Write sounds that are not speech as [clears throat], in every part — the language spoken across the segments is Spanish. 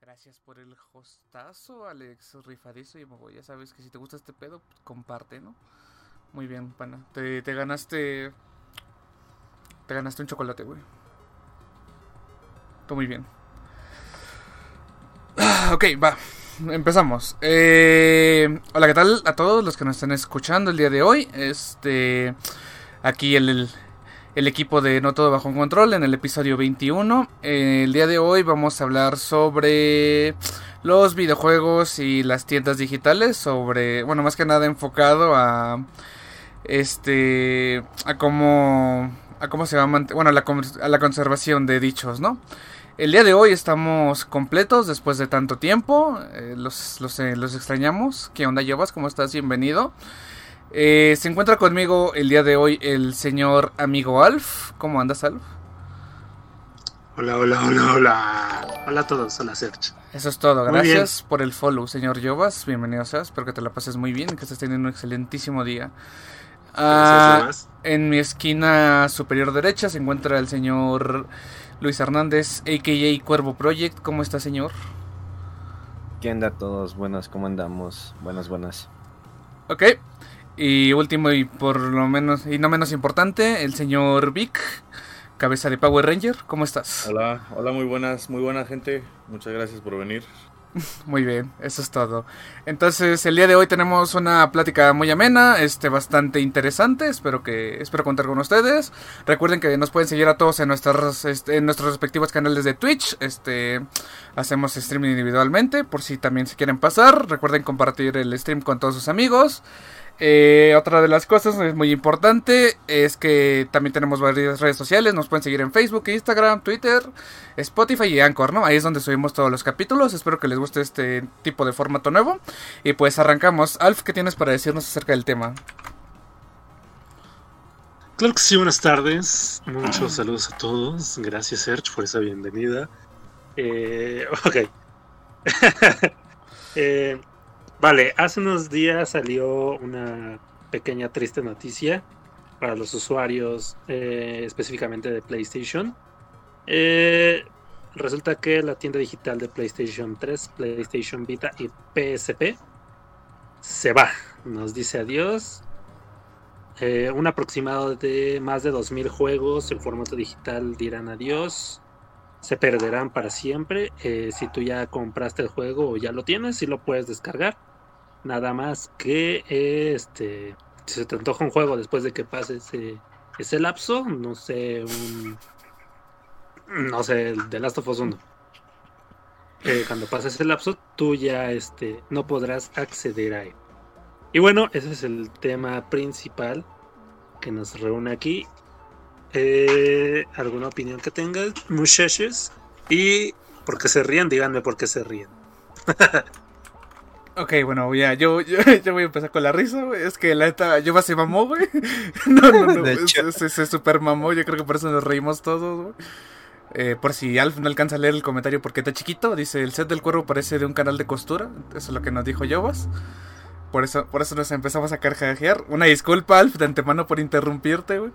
Gracias por el hostazo, Alex. Rifadísimo. Ya sabes que si te gusta este pedo, comparte, ¿no? Muy bien, pana. Te, te ganaste. Te ganaste un chocolate, güey. Todo muy bien. [clears throat] Ok, va. Empezamos. Eh, hola, ¿qué tal a todos los que nos están escuchando el día de hoy? Este. Aquí el, el equipo de No Todo Bajo Control en el episodio 21. Eh, el día de hoy vamos a hablar sobre los videojuegos y las tiendas digitales. Sobre. Bueno, más que nada enfocado a. Este. A cómo. A cómo se va a. Bueno, a la, conservación de dichos, ¿no? El día de hoy estamos completos después de tanto tiempo. Eh, los, los, eh, los, extrañamos. ¿Qué onda, llevas? ¿Cómo estás? Bienvenido. Eh, se encuentra conmigo el día de hoy el señor amigo Alf. ¿Cómo andas, Alf? Hola, hola, hola, hola. Hola a todos, hola Serge. Eso es todo. Gracias por el follow, señor Jovas. Bienvenido seas. Espero que te la pases muy bien y que estés teniendo un excelentísimo día. Ah, en mi esquina superior derecha se encuentra el señor Luis Hernández, a.k.a. Cuervo Project. ¿Cómo está, señor? ¿Qué onda todos? Buenas, ¿cómo andamos? Buenas, buenas. Ok. Y último y por lo menos, y no menos importante, el señor Vic, cabeza de Power Ranger. ¿Cómo estás? Hola, hola, muy buenas, muy buena gente. Muchas gracias por venir. [laughs] Muy bien, eso es todo. Entonces, el día de hoy tenemos una plática muy amena, este bastante interesante, espero que espero contar con ustedes. Recuerden que nos pueden seguir a todos en nuestros este, en nuestros respectivos canales de Twitch. Este hacemos streaming individualmente por si también se quieren pasar. Recuerden compartir el stream con todos sus amigos. Eh, otra de las cosas es muy importante es que también tenemos varias redes sociales. Nos pueden seguir en Facebook, Instagram, Twitter, Spotify y Anchor, ¿no? Ahí es donde subimos todos los capítulos. Espero que les guste este tipo de formato nuevo. Y pues arrancamos. Alf, ¿qué tienes para decirnos acerca del tema? Claro que sí, buenas tardes. Muchos saludos a todos. Gracias, Serge, por esa bienvenida. Eh, [laughs] ok. [laughs] eh, Vale, hace unos días salió una pequeña triste noticia para los usuarios eh, específicamente de PlayStation. Eh, resulta que la tienda digital de PlayStation 3, PlayStation Vita y PSP se va. Nos dice adiós. Eh, un aproximado de más de 2.000 juegos en formato digital dirán adiós. Se perderán para siempre. si tú ya compraste el juego o ya lo tienes, si lo puedes descargar Nada más que este si se te antoja un juego después de que pase ese, ese lapso, no sé, un no sé, el de Last of Us 1. Eh, cuando pase ese lapso, tú ya este, no podrás acceder a él. Y bueno, ese es el tema principal que nos reúne aquí. Eh, ¿Alguna opinión que tengan, muchachos? Y por qué se ríen, díganme por qué se ríen. [laughs] Ok, bueno, ya, yo, [laughs] yo, voy a empezar con la risa, güey. Es que la neta, yo se mamó, güey. [laughs] No, no, no, se, se, super mamó. Yo creo que por eso nos reímos todos, güey. Eh, por si Alf no alcanza a leer el comentario porque está chiquito, dice el set del cuervo parece de un canal de costura. Eso es lo que nos dijo Jovas. Por eso, por eso nos empezamos a carcajear. Una disculpa, Alf, de antemano por interrumpirte, güey.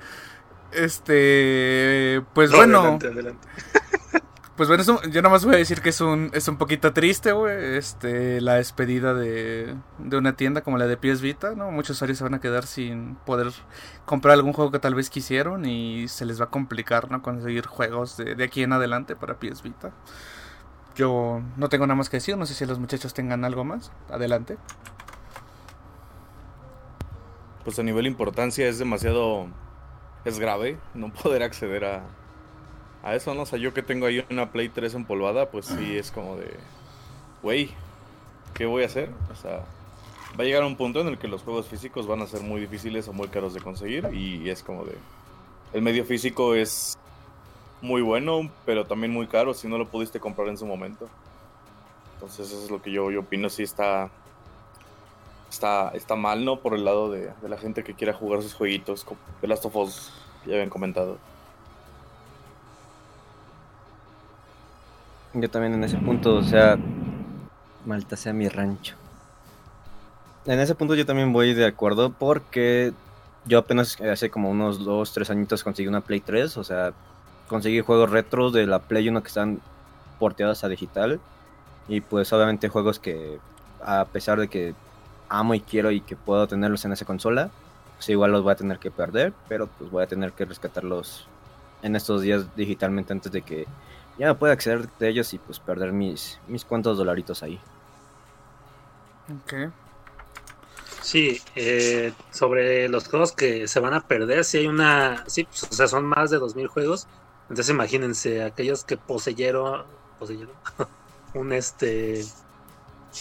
Este. Pues bueno. Adelante, adelante. [laughs] Pues bueno, yo nomás voy a decir que es un, es un poquito triste, güey, este, la despedida de, de una tienda como la de PS Vita, ¿no? Muchos usuarios se van a quedar sin poder comprar algún juego que tal vez quisieron y se les va a complicar, ¿no? Conseguir juegos de, de aquí en adelante para PS Vita. Yo no tengo nada más que decir, no sé si los muchachos tengan algo más. Adelante. Pues a nivel importancia es demasiado... es grave no poder acceder a a eso, ¿no? O sea, yo que tengo ahí una Play 3 empolvada, pues sí es como de, güey, ¿qué voy a hacer? O sea, va a llegar un punto en el que los juegos físicos van a ser muy difíciles o muy caros de conseguir y es como de, el medio físico es muy bueno, pero también muy caro si no lo pudiste comprar en su momento. Entonces eso es lo que yo, yo opino, si está, está, está mal, ¿no? Por el lado de, de la gente que quiera jugar sus jueguitos, The Last of Us, ya habían comentado. Yo también en ese punto, o sea, Malta sea mi rancho. En ese punto yo también voy de acuerdo porque yo apenas hace como unos 2, 3 añitos conseguí una Play 3, o sea, conseguí juegos retro de la Play 1 que están porteados a digital. Y pues obviamente juegos que a pesar de que amo y quiero y que puedo tenerlos en esa consola, pues igual los voy a tener que perder, pero pues voy a tener que rescatarlos en estos días digitalmente antes de que ya no pueda acceder de ellos y pues perder mis, mis cuantos dolaritos ahí. Ok. Sí, eh, sobre los juegos que se van a perder, si hay una, sí, pues, o sea, son más de 2.000 juegos, entonces imagínense, aquellos que poseyeron, poseyeron [laughs] un este,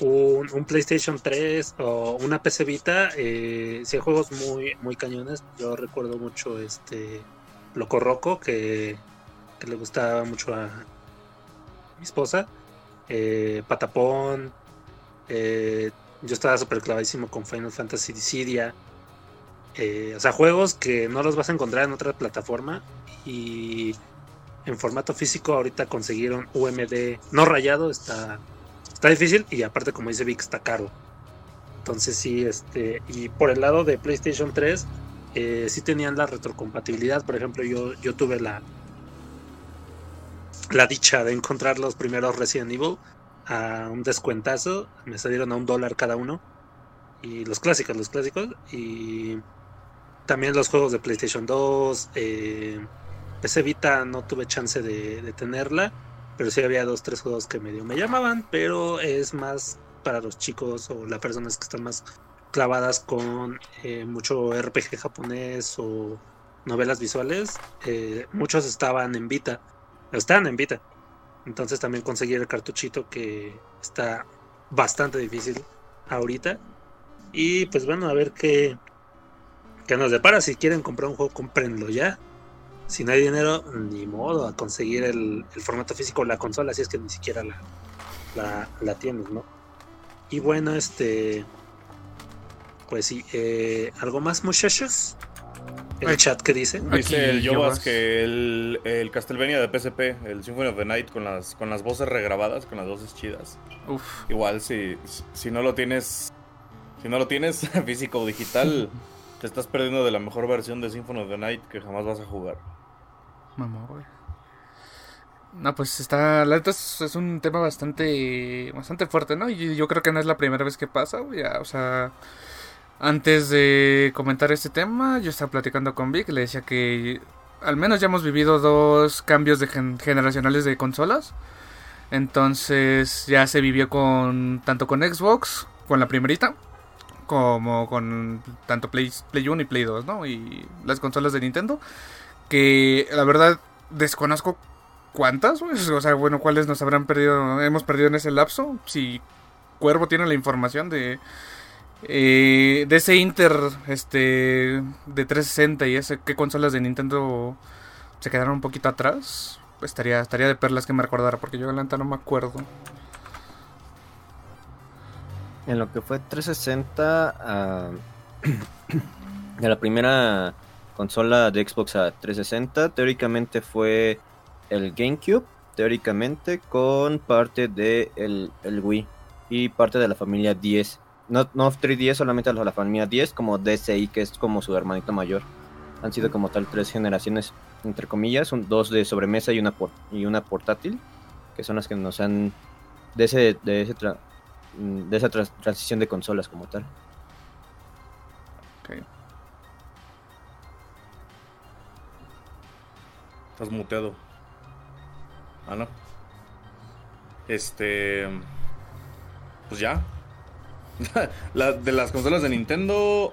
un, un PlayStation 3 o una PC Vita, eh, si hay juegos muy, muy cañones, yo recuerdo mucho este, Loco Roco, que, que le gustaba mucho a mi esposa, eh, Patapón, eh, yo estaba súper clavadísimo con Final Fantasy Dissidia. Eh, o sea, juegos que no los vas a encontrar en otra plataforma. Y en formato físico, ahorita conseguir un UMD no rayado está, está difícil. Y aparte, como dice Vic, está caro. Entonces, sí, este. Y por el lado de PlayStation 3, eh, sí tenían la retrocompatibilidad. Por ejemplo, yo, yo tuve la. La dicha de encontrar los primeros Resident Evil a un descuentazo. Me salieron a un dólar cada uno. Y los clásicos, los clásicos. Y también los juegos de PlayStation 2. Eh, PC Vita no tuve chance de, tenerla. Pero sí había dos, tres juegos que medio me llamaban. Pero es más para los chicos o las personas que están más clavadas con eh, mucho RPG japonés o novelas visuales. Eh, muchos estaban en Vita. Estaban en Vita. Entonces también conseguir el cartuchito que está bastante difícil ahorita. Y pues bueno, a ver qué, qué nos depara. Si quieren comprar un juego, cómprenlo ya. Si no hay dinero, ni modo a conseguir el, el formato físico la consola, si es que ni siquiera la, la, la tienes, ¿no? Y bueno, este... Pues sí, eh, ¿algo más muchachos? El chat que dice. Dice el Aquí, Jovas Jovas. que el, el Castlevania de PSP, el Symphony of the Night con las, con las voces regrabadas, con las voces chidas. Uf. Igual si, si no lo tienes, si no lo tienes [laughs] físico o digital, [laughs] te estás perdiendo de la mejor versión de Symphony of the Night que jamás vas a jugar. Mamá, güey. No, pues está. La neta es, es un tema bastante. Bastante fuerte, ¿no? Y yo creo que no es la primera vez que pasa, güey. ya, O sea. Antes de comentar este tema, yo estaba platicando con Vic. Le decía que. Al menos ya hemos vivido dos cambios de gen- generacionales de consolas. Entonces ya se vivió con. Tanto con Xbox, con la primerita. Como con tanto Play, Play 1 y Play 2, ¿no? Y las consolas de Nintendo. Que la verdad desconozco cuántas. O sea, bueno, cuáles nos habrán perdido, hemos perdido en ese lapso. Si Cuervo tiene la información de eh, de ese Inter este de 360 y ese qué consolas de Nintendo se quedaron un poquito atrás. Estaría estaría de perlas que me recordara porque yo la neta no me acuerdo. En lo que fue 360 a de la primera consola de Xbox a 360, teóricamente fue el GameCube, teóricamente con parte de el, el Wii y parte de la familia 10. No, no 3DS, solamente la, la familia 10 como DSi, que es como su hermanito mayor. Han sido como tal tres generaciones, entre comillas, un- dos de sobremesa y una, por- y una portátil, que son las que nos han... De, ese, de, ese mm, de esa transición de consolas como tal. Ok. Estás muteado. Ah. Este. Pues ya. [laughs] De las consolas de Nintendo.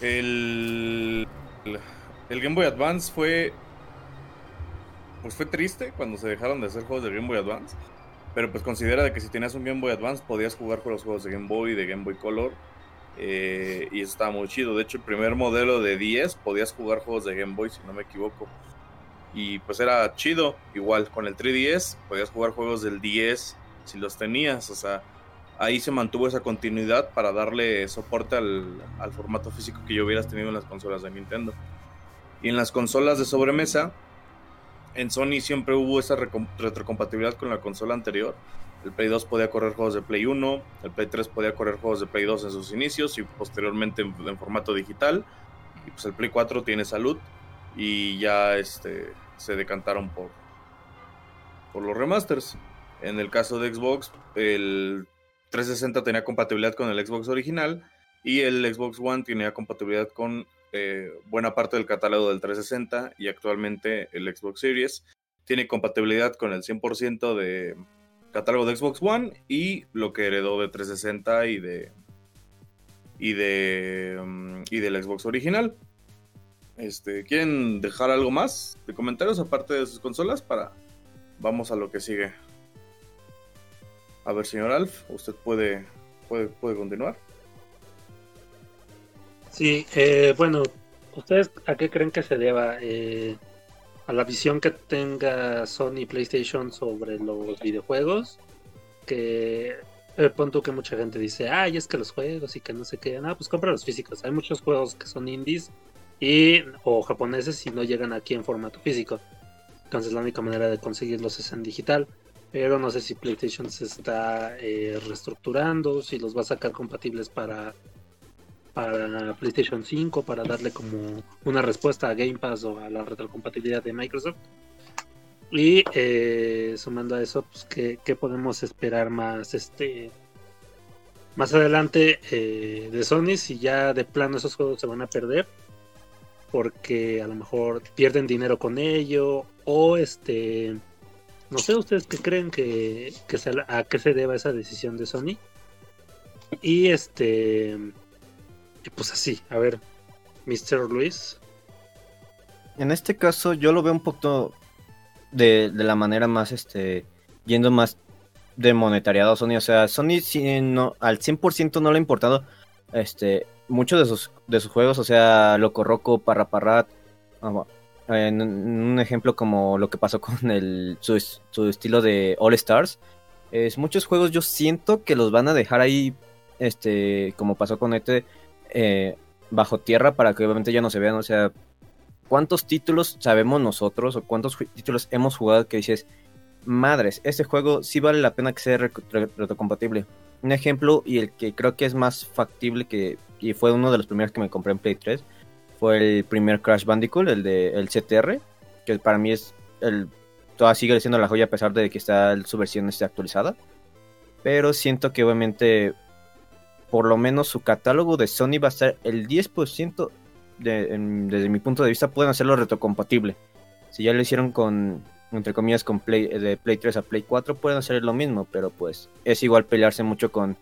El. el- Game Boy Advance fue. Pues fue triste cuando se dejaron de hacer juegos de Game Boy Advance. Pero pues considera de que si tenías un Game Boy Advance podías jugar con los juegos de Game Boy de Game Boy Color. eh, y estaba muy chido. De hecho, el primer modelo de 10 podías jugar juegos de Game Boy, si no me equivoco. Y pues era chido. Igual con el 3DS podías jugar juegos del 10 si los tenías. O sea, ahí se mantuvo esa continuidad para darle soporte al, formato físico que yo hubieras tenido en las consolas de Nintendo. Y en las consolas de sobremesa, en Sony siempre hubo esa retrocompatibilidad con la consola anterior. El Play 2 podía correr juegos de Play 1, el Play 3 podía correr juegos de Play 2 en sus inicios y posteriormente en, en formato digital. Y pues el Play 4 tiene salud y ya este se decantaron por por los remasters. En el caso de Xbox, el 360 tenía compatibilidad con el Xbox original y el Xbox One tenía compatibilidad con eh, buena parte del catálogo del 360 y actualmente el Xbox Series tiene compatibilidad con el 100% de catálogo de Xbox One y lo que heredó de 360 y de y de mm, y del Xbox original. Este, ¿quieren dejar algo más de comentarios aparte de sus consolas para vamos a lo que sigue? A ver, señor Alf, usted puede puede, puede continuar. Sí, eh, bueno, ¿ustedes a qué creen que se deba? Eh, a la visión que tenga Sony PlayStation sobre los videojuegos. Que el punto que mucha gente dice, ay, es que los juegos y que no sé qué, ah, pues compra los físicos. Hay muchos juegos que son indies y o japoneses y no llegan aquí en formato físico. Entonces la única manera de conseguirlos es en digital. Pero no sé si PlayStation se está eh, reestructurando, si los va a sacar compatibles para para PlayStation 5 para darle como una respuesta a Game Pass o a la retrocompatibilidad de Microsoft. Y eh, sumando a eso, pues, ¿qué, podemos esperar más este más adelante eh, de Sony? Si ya de plano esos juegos se van a perder, porque a lo mejor pierden dinero con ello, o este, no sé, ustedes qué creen que, que a qué se deba esa decisión de Sony. Y este, pues así, a ver, Mr. Luis. En este caso yo lo veo un poco de, la manera más, este, yendo más de monetariado a Sony. O sea, Sony si no, al 100% no le ha importado este, muchos de sus, de sus juegos. O sea, Loco Roco, Parra Parrat. Ah, un ejemplo como lo que pasó [laughs] con el, su, su estilo de All Stars. Es, muchos juegos yo siento que los van a dejar ahí, este, como pasó con este bajo tierra para que obviamente ya no se vean. O sea, ¿cuántos títulos sabemos nosotros o cuántos títulos hemos jugado que dices, madres, este juego sí vale la pena que sea retrocompatible? Un ejemplo y el que creo que es más factible que y fue uno de los primeros que me compré en Play 3 fue el primer Crash Bandicoot, el de el CTR, que para mí es el todavía sigue siendo la joya a pesar de que está su versión esté actualizada. Pero siento que obviamente por lo menos su catálogo de Sony va a estar el 10% desde mi punto de vista pueden hacerlo retrocompatible. Si ya lo hicieron con, entre comillas, con Play, de Play 3 a Play 4, pueden hacer lo mismo, pero pues es igual pelearse mucho con,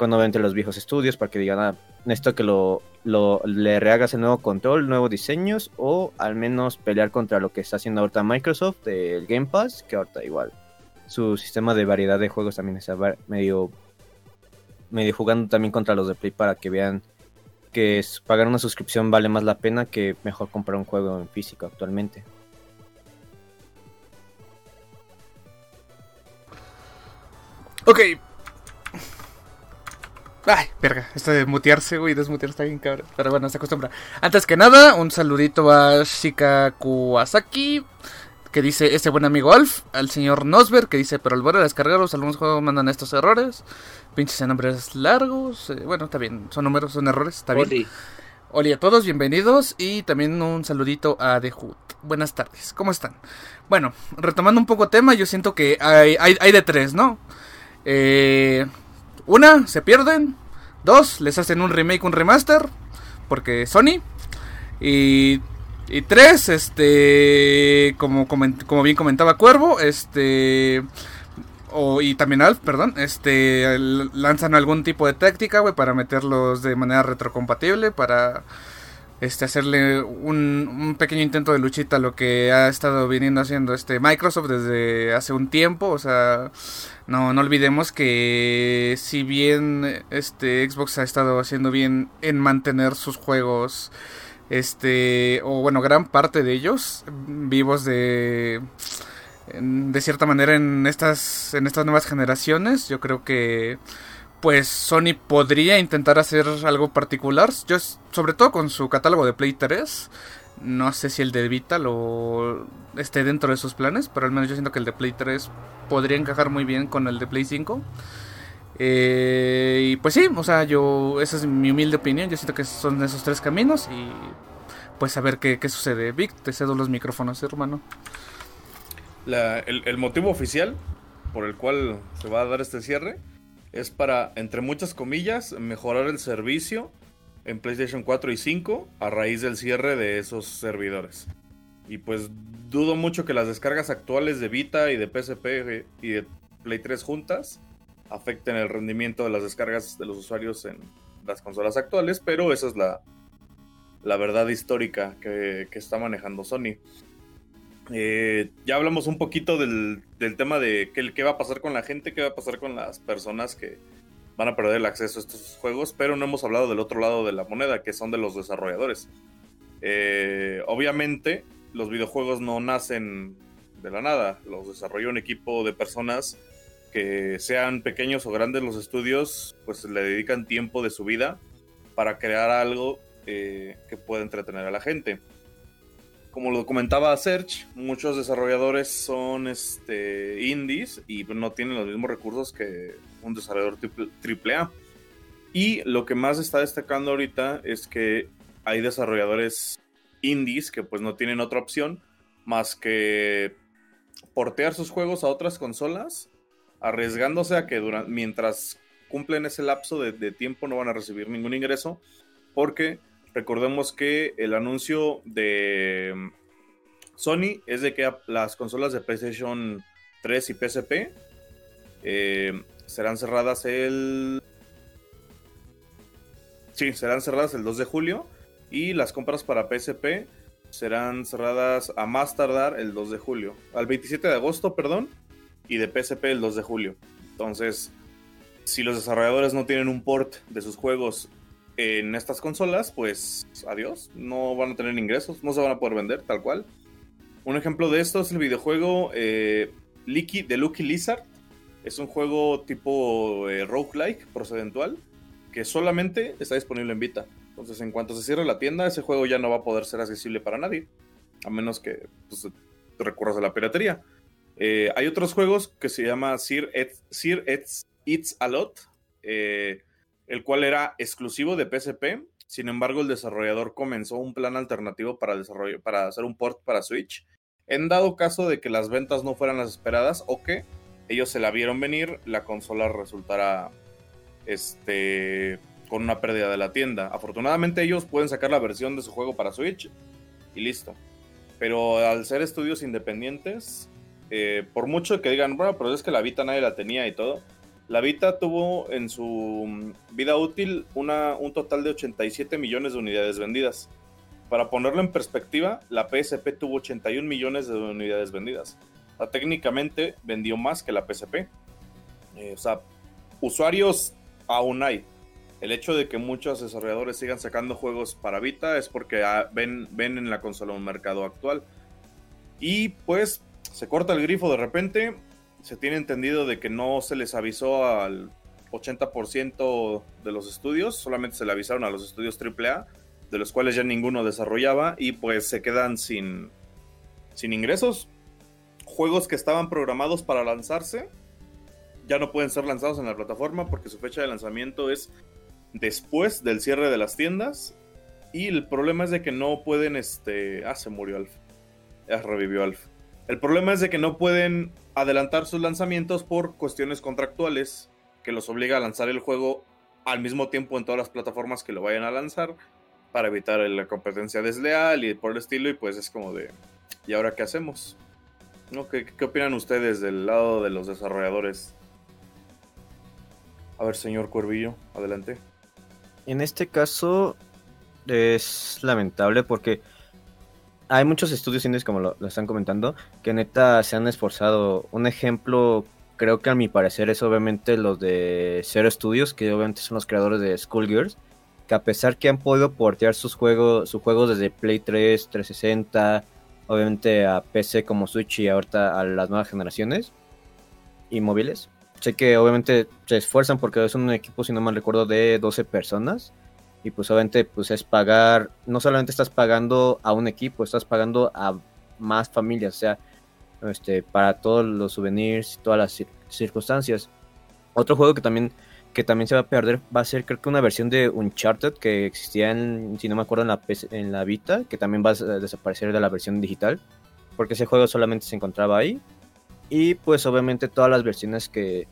con obviamente los viejos estudios para que digan, ah, necesito que lo, lo, le rehagas el nuevo control, nuevos diseños, o al menos pelear contra lo que está haciendo ahorita Microsoft, del Game Pass, que ahorita igual su sistema de variedad de juegos también está medio medio jugando también contra los de Play para que vean que pagar una suscripción vale más la pena que mejor comprar un juego en físico actualmente. Ok. Ay, verga, esto de mutearse, güey, desmutearse está bien cabrón. Pero bueno, se acostumbra. Antes que nada, un saludito a Shika Kuwasaki que dice este buen amigo Alf, al señor Nosberg, que dice, pero al volver a descargarlos, algunos juegos mandan estos errores, pinches nombres largos, eh, bueno, está bien, son números, son errores, está bien. Hola a todos, bienvenidos y también un saludito a The Hood. Buenas tardes, ¿cómo están? Bueno, retomando un poco tema, yo siento que hay, hay, de tres, ¿no? Eh, una, se pierden. Dos, les hacen un remake, un remaster, porque Sony. Y y tres, este, como, como bien comentaba Cuervo, este, o, y también Alf, perdón, este, lanzan algún tipo de táctica, güey, para meterlos de manera retrocompatible, para, este, hacerle un, un, pequeño intento de luchita a lo que ha estado viniendo haciendo este Microsoft desde hace un tiempo, o sea, no, no olvidemos que si bien este Xbox ha estado haciendo bien en mantener sus juegos este, o bueno, gran parte de ellos vivos de de cierta manera en estas en estas nuevas generaciones, yo creo que pues Sony podría intentar hacer algo particular, sobre todo con su catálogo de Play 3. No sé si el de Vita lo esté dentro de sus planes, pero al menos yo siento que el de Play 3 podría encajar muy bien con el de Play 5. Eh, y pues sí, o sea, yo, esa es mi humilde opinión, yo siento que son esos tres caminos y pues a ver qué, qué sucede. Vic, te cedo los micrófonos, hermano. el, el motivo oficial por el cual se va a dar este cierre es para, entre muchas comillas, mejorar el servicio en PlayStation 4 y 5 a raíz del cierre de esos servidores. Y pues dudo mucho que las descargas actuales de Vita y de PSP y de Play 3 juntas afecten el rendimiento de las descargas de los usuarios en las consolas actuales, pero esa es la, la verdad histórica que, está manejando Sony. Eh, ya hablamos un poquito del, tema de qué, qué, va a pasar con la gente, qué va a pasar con las personas que van a perder el acceso a estos juegos, pero no hemos hablado del otro lado de la moneda, que son de los desarrolladores. Eh, obviamente, los videojuegos no nacen de la nada, los desarrolla un equipo de personas que sean pequeños o grandes los estudios, pues le dedican tiempo de su vida para crear algo eh, que pueda entretener a la gente. Como lo comentaba Serge, muchos desarrolladores son este, indies y no tienen los mismos recursos que un desarrollador triple A. Y lo que más está destacando ahorita es que hay desarrolladores indies que pues no tienen otra opción más que portear sus juegos a otras consolas arriesgándose a que durante, mientras cumplen ese lapso de, tiempo no van a recibir ningún ingreso, porque recordemos que el anuncio de mm, Sony es de que las consolas de PlayStation 3 y PSP eh, serán cerradas el... Sí, serán cerradas el 2 de julio y las compras para PSP serán cerradas a más tardar el 2 de julio. Al 27 de agosto, perdón, y de PSP el 2 de julio. Entonces, si los desarrolladores no tienen un port de sus juegos en estas consolas, pues adiós, no van a tener ingresos, no se van a poder vender tal cual. Un ejemplo de esto es el videojuego eh, de Lucky Lizard. Es un juego tipo eh, roguelike, procedentual, que solamente está disponible en Vita. Entonces, en cuanto se cierre la tienda, ese juego ya no va a poder ser accesible para nadie, a menos que pues, recurras a la piratería. Eh, hay otros juegos que se llama Sir, Sir It's a Lot, eh, el cual era exclusivo de PSP. Sin embargo, el desarrollador comenzó un plan alternativo para, para hacer un port para Switch. En dado caso de que las ventas no fueran las esperadas o que ellos se la vieron venir, la consola resultará este, con una pérdida de la tienda. Afortunadamente ellos pueden sacar la versión de su juego para Switch y listo. Pero al ser estudios independientes, eh, por mucho que digan, bueno, pero es que la Vita nadie la tenía y todo, la Vita tuvo en su mm, vida útil un total de 87 millones de unidades vendidas. Para ponerlo en perspectiva, la PSP tuvo 81 millones de unidades vendidas. Técnicamente vendió más que la PSP. Eh, o sea, usuarios aún hay. El hecho de que muchos desarrolladores sigan sacando juegos para Vita es porque ah, ven, ven en la consola un mercado actual. Y pues se corta el grifo de repente, se tiene entendido de que no se les avisó al 80% de los estudios, solamente se le avisaron a los estudios AAA, de los cuales ya ninguno desarrollaba y pues se quedan sin, sin ingresos. Juegos que estaban programados para lanzarse ya no pueden ser lanzados en la plataforma porque su fecha de lanzamiento es después del cierre de las tiendas y el problema es de que no pueden este, ah se murió Alf. Ya revivió Alf. El problema es de que no pueden adelantar sus lanzamientos por cuestiones contractuales que los obliga a lanzar el juego al mismo tiempo en todas las plataformas que lo vayan a lanzar para evitar la competencia desleal y por el estilo y pues es como de ¿y ahora qué hacemos? ¿No? ¿Qué, ¿Qué opinan ustedes del lado de los desarrolladores? A ver, señor Cuervillo, adelante. En este caso es lamentable porque hay muchos estudios indies, como lo, están comentando, que neta se han esforzado. Un ejemplo, creo que a mi parecer es obviamente los de Zero Studios, que obviamente son los creadores de Schoolgirls, que a pesar que han podido portear sus juegos, sus juegos desde Play 3, 360, obviamente a PC como Switch y ahorita a las nuevas generaciones y móviles. Sé que obviamente se esfuerzan porque es un equipo, si no mal recuerdo, de 12 personas y pues obviamente pues es pagar, no solamente estás pagando a un equipo, estás pagando a más familias, o sea, este, para todos los souvenirs y todas las circunstancias. Otro juego que también, que también se va a perder va a ser creo que una versión de Uncharted que existía en, si no me acuerdo, en la, en la Vita, que también va a desaparecer de la versión digital. porque ese juego solamente se encontraba ahí. Y pues obviamente todas las versiones que,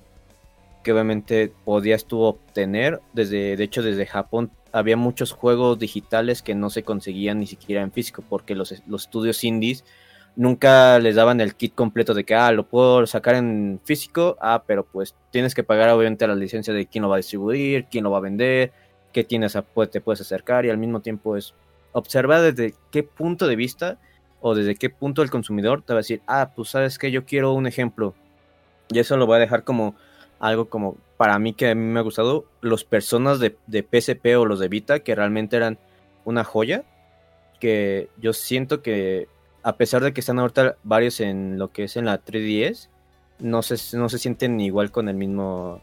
que obviamente podías tú obtener, desde, de hecho desde Japón había muchos juegos digitales que no se conseguían ni siquiera en físico, porque los, los estudios indies nunca les daban el kit completo de que, ah, lo puedo sacar en físico, ah, pero pues tienes que pagar obviamente la licencia de quién lo va a distribuir, quién lo va a vender, qué tienes a, pues, te puedes acercar y al mismo tiempo es observar desde qué punto de vista o desde qué punto el consumidor te va a decir, ah, pues sabes que yo quiero un ejemplo. Y eso lo voy a dejar como algo como para mí que a mí me ha gustado, los personas de, de PSP o los de Vita que realmente eran una joya, que yo siento que a pesar de que están ahorita varios en lo que es en la 3DS, no se, no se sienten igual con el mismo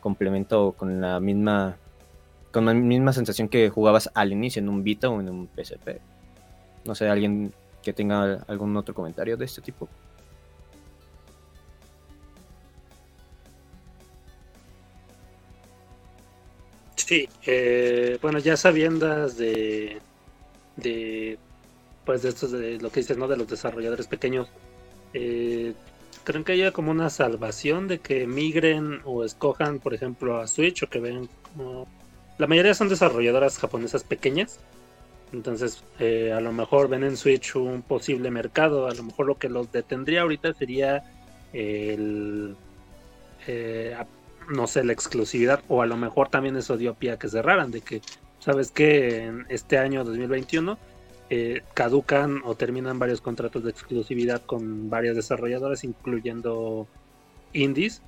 complemento o con la misma con la misma sensación que jugabas al inicio en un Vita o en un PSP. No sé, alguien que tenga algún otro comentario de este tipo. Sí, eh, bueno, ya sabiendas de, de, pues de estos, de lo que dices, ¿no? De los desarrolladores pequeños, eh, ¿creen que haya como una salvación de que migren o escojan, por ejemplo, a Switch o que ven como... La mayoría son desarrolladoras japonesas pequeñas, entonces, eh, a lo mejor ven en Switch un posible mercado. A lo mejor lo que los detendría ahorita sería el. Eh, no sé, la exclusividad. O a lo mejor también eso dio pie que cerraran. De que, ¿sabes que En este año 2021 eh, caducan o terminan varios contratos de exclusividad con varias desarrolladoras, incluyendo indies.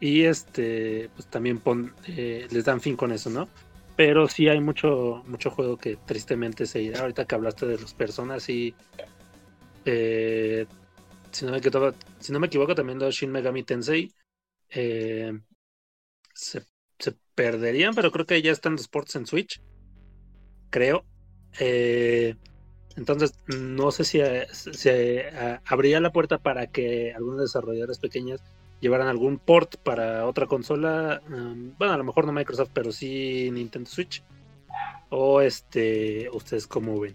Y este, pues también les dan fin con eso, ¿no? Pero sí hay mucho, mucho juego que tristemente se irá. Ahorita que hablaste de las personas y eh, si, no me equivoco, si no me equivoco, también de Shin Megami Tensei eh, se, perderían, pero creo que ya están los ports en Switch. Creo. Eh, entonces, no sé si, se habría la puerta para que algunos desarrolladores pequeños llevaran algún port para otra consola. Um, bueno, a lo mejor no Microsoft, pero sí Nintendo Switch. O este, ustedes cómo ven.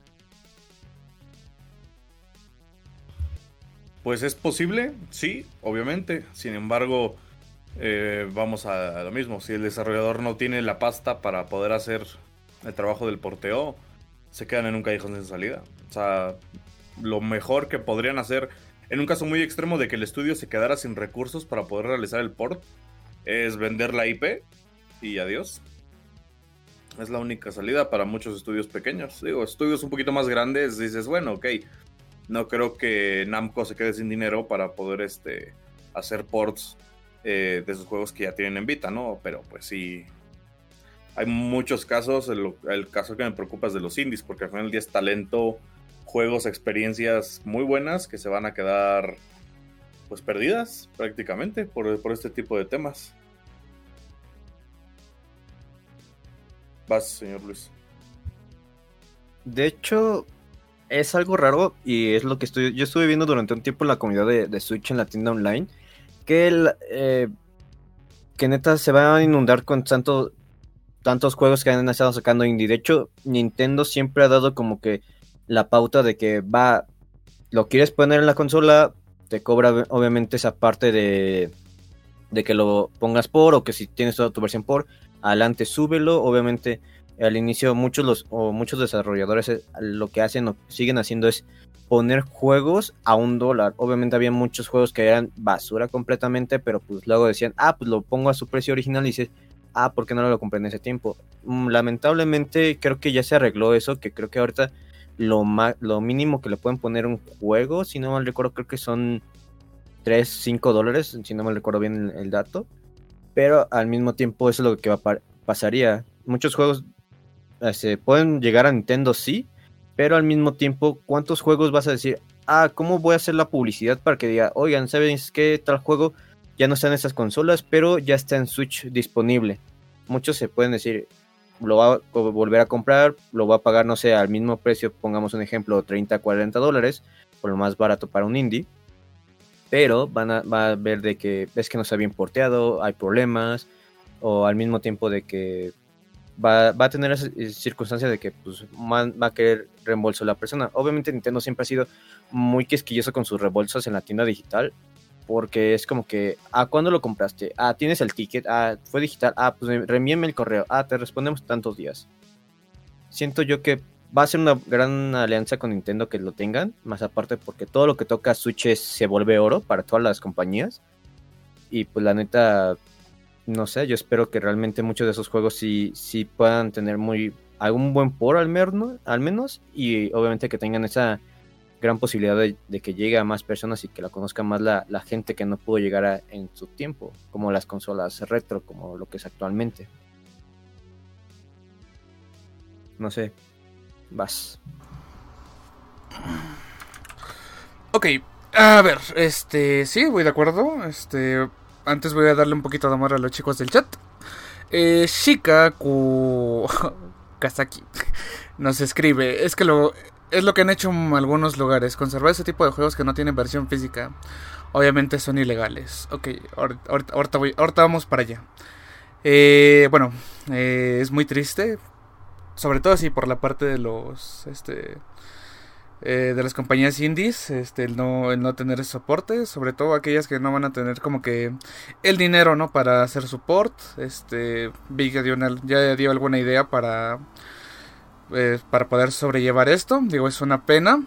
Pues es posible, sí, obviamente. Sin embargo, eh, vamos a lo mismo. Si el desarrollador no tiene la pasta para poder hacer el trabajo del porteo, se quedan en un callejón sin salida. O sea, lo mejor que podrían hacer en un caso muy extremo de que el estudio se quedara sin recursos para poder realizar el port, es vender la IP y adiós. Es la única salida para muchos estudios pequeños. Digo, estudios un poquito más grandes, dices, bueno, ok, no creo que Namco se quede sin dinero para poder este, hacer ports eh, de sus juegos que ya tienen en Vita, ¿no? Pero pues sí, hay muchos casos, el, caso que me preocupa es de los indies, porque al final del día es talento juegos, experiencias muy buenas que se van a quedar pues perdidas prácticamente por, este tipo de temas. Vas, señor Luis. De hecho, es algo raro y es lo que estoy. Yo estuve viendo durante un tiempo la comunidad de, Switch en la tienda online. Que eh, que neta se va a inundar con tanto, tantos juegos que han estado sacando indie. De Nintendo siempre ha dado como que la pauta de que va, lo quieres poner en la consola, te cobra obviamente esa parte de, de que lo pongas por o que si tienes toda tu versión por, adelante súbelo, obviamente al inicio muchos los o muchos desarrolladores eh, lo que hacen o siguen haciendo es poner juegos a un dólar. Obviamente había muchos juegos que eran basura completamente, pero pues luego decían, ah, pues lo pongo a su precio original y dices, ah, ¿por qué no lo compré en ese tiempo? Mm, lamentablemente creo que ya se arregló eso, que creo que ahorita lo, lo mínimo que le pueden poner un juego, si no mal recuerdo, creo que son 3, 5 dólares, si no mal recuerdo bien el, dato. Pero al mismo tiempo eso es lo que va pasaría. Muchos juegos se pueden llegar a Nintendo, sí, pero al mismo tiempo, ¿cuántos juegos vas a decir? Ah, ¿cómo voy a hacer la publicidad para que diga, oigan, ¿saben qué tal juego? Ya no está en esas consolas, pero ya está en Switch disponible. Muchos se pueden decir, lo va a volver a comprar, lo va a pagar, no sé, al mismo precio, pongamos un ejemplo, 30, 40 dólares, por lo más barato para un indie. Pero van a, va a ver de que es que no está bien porteado, hay problemas, o al mismo tiempo de que va, va a tener esa eh, circunstancia de que pues, va, va a querer reembolso la persona. Obviamente Nintendo siempre ha sido muy quisquilloso con sus reembolsos en la tienda digital, porque es como que, ¿a cuándo lo compraste? Ah, tienes el ticket, ah, fue digital, ah, pues reenvíame el correo, ah, te respondemos tantos días. Siento yo que va a ser una gran alianza con Nintendo que lo tengan, más aparte porque todo lo que toca Switch se vuelve oro para todas las compañías. Y pues la neta, no sé, yo espero que realmente muchos de esos juegos sí, sí puedan tener muy algún buen por al menos, al menos y obviamente que tengan esa gran posibilidad de, que llegue a más personas y que la conozca más la, la gente que no pudo llegar a- en su tiempo, como las consolas retro, como lo que es actualmente. No sé, vas. Ok, a ver, este, sí, voy de acuerdo. Este, antes voy a darle un poquito de amor a los chicos del chat. Eh, Shika. [laughs] Kazaki nos escribe, es que lo es lo que han hecho algunos lugares, conservar ese tipo de juegos que no tienen versión física. Obviamente son ilegales. Ok, ahorita vamos para allá. Eh, bueno, eh, es muy triste, sobre todo así por la parte de los, este, eh, de las compañías indies, este, el no, el no tener ese soporte, sobre todo aquellas que no van a tener como que el dinero, ¿no? Para hacer support, este, vi que dio una- ya dio alguna idea para, eh, para poder sobrellevar esto, digo, es una pena,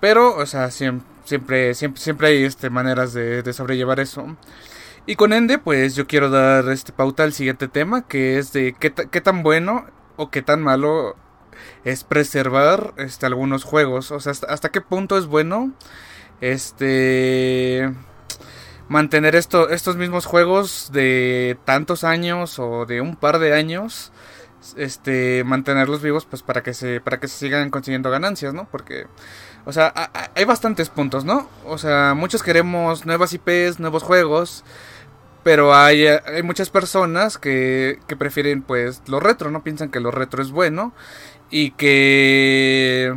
pero, o sea, siem- siempre, siempre, siempre hay, este, maneras de, sobrellevar eso. Y con Ende, pues yo quiero dar este pauta al siguiente tema, que es de qué, qué tan bueno o qué tan malo es preservar este, algunos juegos. O sea, hasta, qué punto es bueno este mantener esto, estos mismos juegos de tantos años o de un par de años. Este, mantenerlos vivos, pues para que se, para que se sigan consiguiendo ganancias, ¿no? Porque, o sea, hay bastantes puntos, ¿no? O sea, muchos queremos nuevas IPs, nuevos juegos, pero hay, hay muchas personas que, que prefieren pues lo retro, ¿no? Piensan que lo retro es bueno y que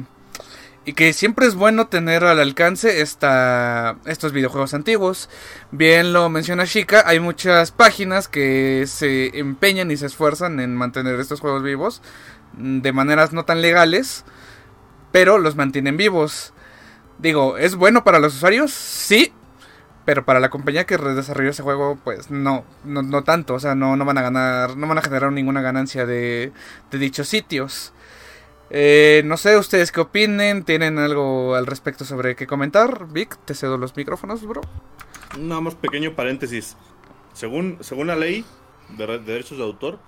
y que siempre es bueno tener al alcance esta, estos videojuegos antiguos. Bien lo menciona Shika, hay muchas páginas que se empeñan y se esfuerzan en mantener estos juegos vivos mm, de maneras no tan legales, pero los mantienen vivos. Digo, ¿es bueno para los usuarios? Sí, pero para la compañía que desarrolló ese juego, pues no, no, no tanto, o sea, no, no van a ganar, no van a generar ninguna ganancia de, de dichos sitios. Eh, no sé ustedes qué opinen, tienen algo al respecto sobre qué comentar. Vic, te cedo los micrófonos, bro. Nada más pequeño paréntesis. Según, según la ley de, de derechos de autor,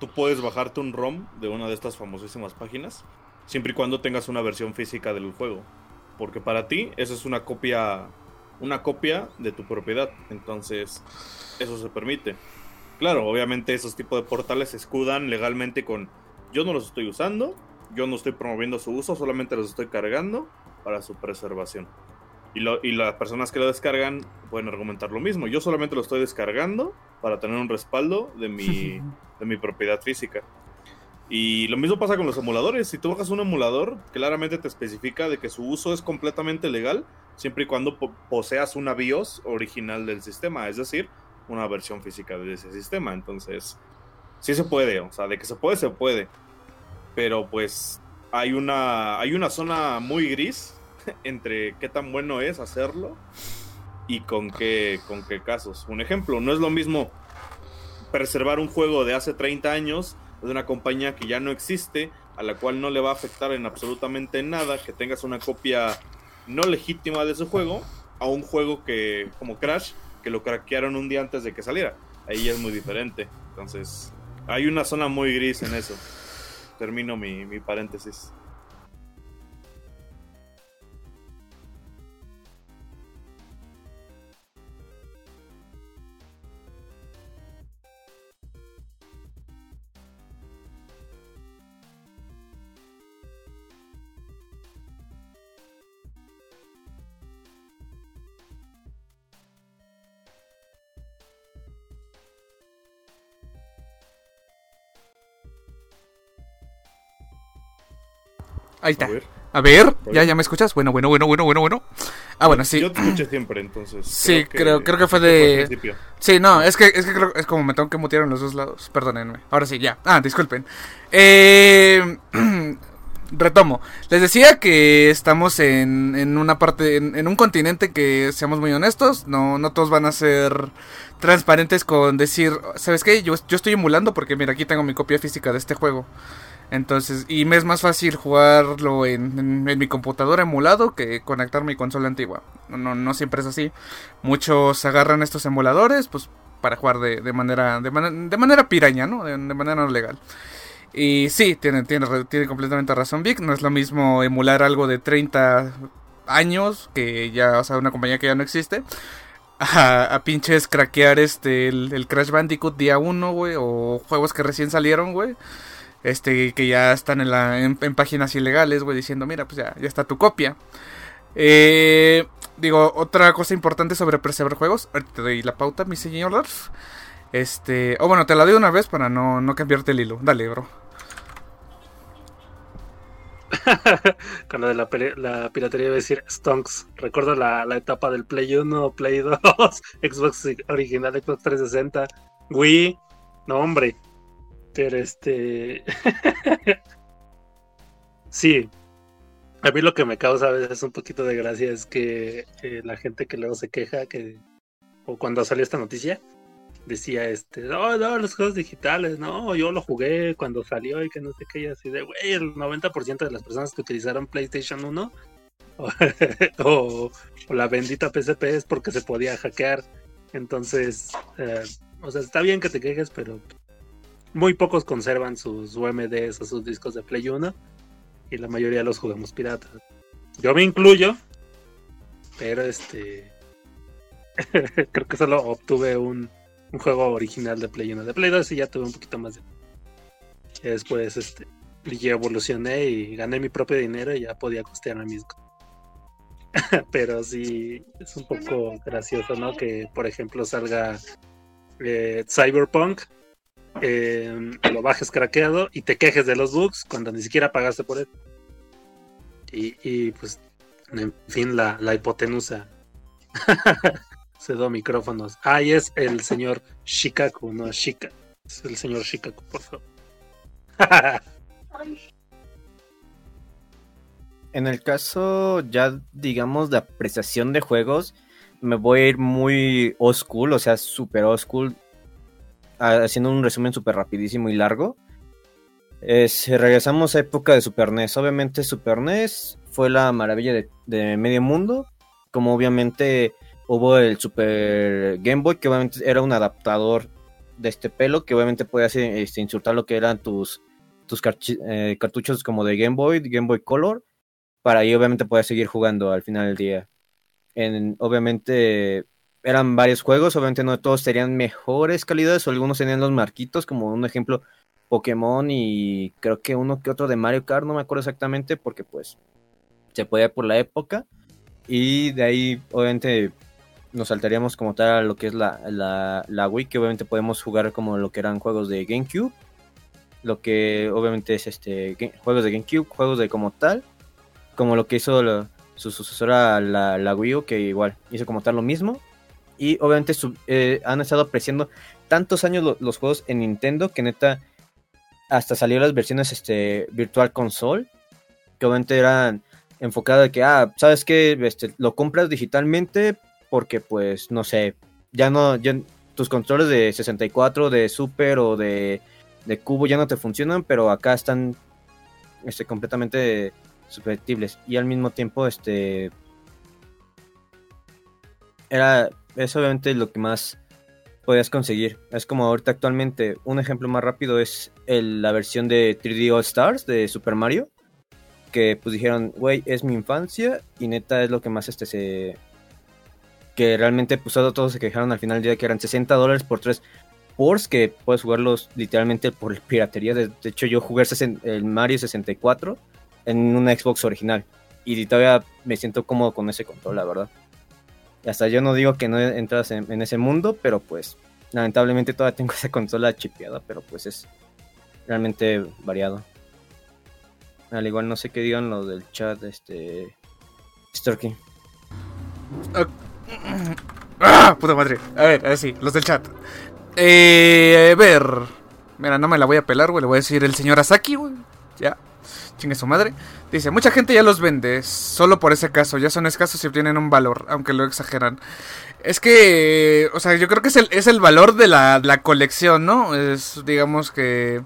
tú puedes bajarte un ROM de una de estas famosísimas páginas, siempre y cuando tengas una versión física del juego. Porque para ti eso es una copia, una copia de tu propiedad. Entonces, eso se permite. Claro, obviamente esos tipos de portales se escudan legalmente con yo no los estoy usando, yo no estoy promoviendo su uso, solamente los estoy cargando para su preservación. Y, lo- y las personas que lo descargan pueden argumentar lo mismo. Yo solamente lo estoy descargando para tener un respaldo de mi, [laughs] de mi propiedad física. Y lo mismo pasa con los emuladores. Si tú bajas un emulador, claramente te especifica de que su uso es completamente legal, siempre y cuando po- poseas una BIOS original del sistema, es decir, una versión física de ese sistema. Entonces, sí se puede, o sea, de que se puede, se puede. Pero pues hay una, hay una zona muy gris [laughs] entre qué tan bueno es hacerlo y con qué, con qué casos. Un ejemplo, no es lo mismo preservar un juego de hace 30 años de una compañía que ya no existe, a la cual no le va a afectar en absolutamente nada que tengas una copia no legítima de ese juego, a un juego que, como Crash, que lo craquearon un día antes de que saliera. Ahí es muy diferente. Entonces, hay una zona muy gris en eso. Termino mi, mi paréntesis. Ahí está. A ver. A ver, Oye. ¿ya, ya me escuchas? Bueno, bueno, bueno, bueno, bueno, bueno. Ah, bueno, sí. Yo te escuché siempre, entonces. Sí, creo, creo que fue de. Sí, no, es que, es que creo es como me tengo que mutear en los dos lados. Perdónenme. Ahora sí, ya. Ah, disculpen. Eh. [clears throat] retomo. Les decía que estamos en, en una parte, en, en, un continente que, seamos muy honestos, no, no todos van a ser transparentes con decir, ¿sabes qué? Yo, yo estoy emulando porque mira, aquí tengo mi copia física de este juego. Entonces, y me es más fácil jugarlo en, en, mi computadora emulado que conectar mi consola antigua. No, no siempre es así. Muchos agarran estos emuladores, pues, para jugar de, de manera, de, man de, manera piraña, ¿no? De, de manera no legal. Y sí, tiene, tiene, tiene completamente razón Vic. No es lo mismo emular algo de 30 años, que ya, o sea, una compañía que ya no existe, a, a pinches craquear este, el, el Crash Bandicoot día 1, güey, o juegos que recién salieron, güey. Este, que ya están en, en, páginas ilegales, güey, diciendo, mira, pues ya, ya está tu copia. Eh, digo, otra cosa importante sobre preservar juegos. Ahorita te doy la pauta, mi señor. Este, o oh, bueno, te la doy una vez para no, no cambiarte el hilo. Dale, bro. [laughs] Con lo de la, la piratería iba a decir Stonks. Recuerdo la, la, etapa del Play 1, Play [laughs] 2, Xbox original, Xbox 360, Wii. No, hombre. Pero este. [laughs] sí. A mí lo que me causa a veces un poquito de gracia es que eh, la gente que luego se queja que. O cuando salió esta noticia, decía este, no, no, los juegos digitales, no, yo lo jugué cuando salió y que no sé qué, y así de, güey, el 90% de las personas que utilizaron PlayStation 1 [laughs] o, la bendita PSP es porque se podía hackear. Entonces, eh, o sea, está bien que te quejes, pero muy pocos conservan sus UMDs o sus discos de Play 1 y la mayoría los jugamos piratas. Yo me incluyo, pero este... [laughs] creo que solo obtuve un, juego original de Play 1. De Play 2 y ya tuve un poquito más de. Y después este, evolucioné y gané mi propio dinero y ya podía costearme mis [laughs] Pero sí, es un poco gracioso, ¿no? Que, por ejemplo, salga eh, Cyberpunk, eh, lo bajes craqueado y te quejes de los bugs cuando ni siquiera pagaste por él. Y, y pues, en fin, la, la hipotenusa [laughs] cedo micrófonos. Ah, y es el señor Shikaku, no Shika. Es el señor Shikaku, por favor. [laughs] en el caso ya, digamos, de apreciación de juegos, me voy a ir muy old o sea, super old school, haciendo un resumen súper rapidísimo y largo. Si regresamos a época de Super NES, obviamente Super NES fue la maravilla de, de medio mundo, como obviamente hubo el Super Game Boy, que obviamente era un adaptador de este pelo, que obviamente podías este, insultar lo que eran tus, tus eh, cartuchos como de Game Boy, Game Boy Color, para ahí obviamente podías seguir jugando al final del día. En, obviamente eran varios juegos, obviamente no todos tenían mejores calidades, o algunos tenían los marquitos, como un ejemplo Pokémon y creo que uno que otro de Mario Kart, no me acuerdo exactamente, porque pues se podía por la época. Y de ahí, obviamente, nos saltaríamos como tal a lo que es la, la, la, Wii, que obviamente podemos jugar como lo que eran juegos de GameCube, lo que obviamente es este juegos de GameCube, juegos de como tal, como lo que hizo su sucesora la, la, Wii U, que igual hizo como tal lo mismo. Y obviamente eh, han estado apreciando tantos años lo, los juegos en Nintendo que neta hasta salió las versiones este, Virtual Console, que obviamente eran enfocadas de que, ah, ¿sabes qué? Este, lo compras digitalmente, porque pues no sé, ya no, tus controles de 64, de Super o de, de Cubo ya no te funcionan, pero acá están este, completamente susceptibles y al mismo tiempo este era es obviamente lo que más podías conseguir. Es como ahorita actualmente, un ejemplo más rápido es la versión de 3D All Stars de Super Mario. Que pues dijeron, güey, es mi infancia y neta es lo que más este se, que realmente pues todos se quejaron al final del día que eran 60 dólares por tres ports que puedes jugarlos literalmente por [laughs] piratería. De, de hecho yo jugué el Mario 64 en una Xbox original y todavía me siento cómodo con ese control, la verdad. Hasta yo no digo que no entras en, en ese mundo, pero pues lamentablemente todavía tengo [laughs] esa consola chipeada, pero pues es realmente variado. Al igual no sé qué digan los del chat, este... Storky. ¡Ah! Puta madre. A ver, a ver, sí, los del chat. Eh, a ver. Mira, no me la voy a pelar, güey. Le voy a decir el señor Asaki, güey. Ya. Chingue su madre. Dice, mucha gente ya los vende, solo por ese caso. Ya son escasos y obtienen un valor, aunque lo exageran. Es que, o sea, yo creo que es el, es el valor de la, la colección, ¿no? Es, digamos que,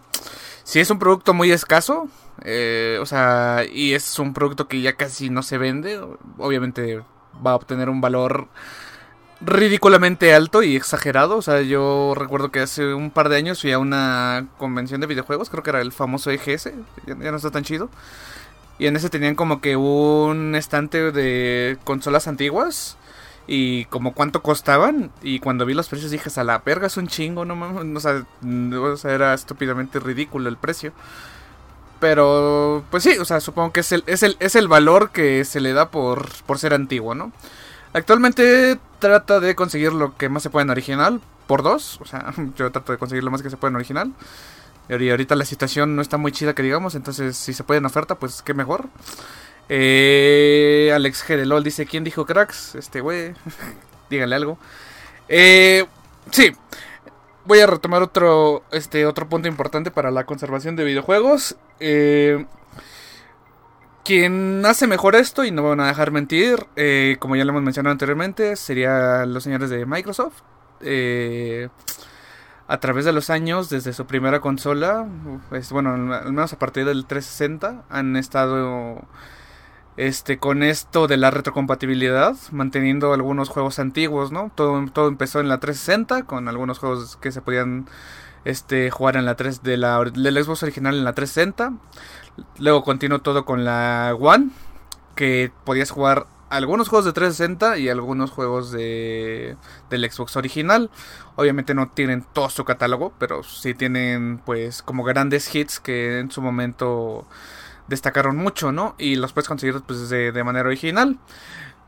si es un producto muy escaso, eh, o sea, y es un producto que ya casi no se vende, obviamente va a obtener un valor ridículamente alto y exagerado. O sea, yo recuerdo que hace un par de años fui a una convención de videojuegos, creo que era el famoso EGS, ya, no está tan chido. Y en ese tenían como que un estante de consolas antiguas. Y como cuánto costaban. Y cuando vi los precios dije, a la verga es un chingo, no mames. O sea, o sea, era estúpidamente ridículo el precio. Pero, pues sí, o sea, supongo que es el, es el, es el valor que se le da por, por ser antiguo, ¿no? Actualmente trata de conseguir lo que más se puede en original, por dos. O sea, [laughs] yo trato de conseguir lo más que se puede en original. Y ahorita la situación no está muy chida que digamos, entonces si se puede en oferta, pues qué mejor. Eh, Alex Gerelol dice, ¿quién dijo cracks? Este güey, [laughs] díganle algo. Eh, sí, voy a retomar otro, este, otro punto importante para la conservación de videojuegos. Eh, quien hace mejor esto, y no van a dejar mentir, eh, como ya lo hemos mencionado anteriormente, serían los señores de Microsoft. Eh, a través de los años, desde su primera consola, pues, bueno, al menos a partir del 360, han estado este con esto de la retrocompatibilidad, manteniendo algunos juegos antiguos, ¿no? Todo, todo empezó en la 360 con algunos juegos que se podían este jugar en la 3 de la del Xbox original en la 360. Luego continuó todo con la One, que podías jugar algunos juegos de 360 y algunos juegos de del Xbox original. Obviamente no tienen todo su catálogo, pero sí tienen pues como grandes hits que en su momento destacaron mucho, ¿no? Y los puedes conseguir pues de, de manera original.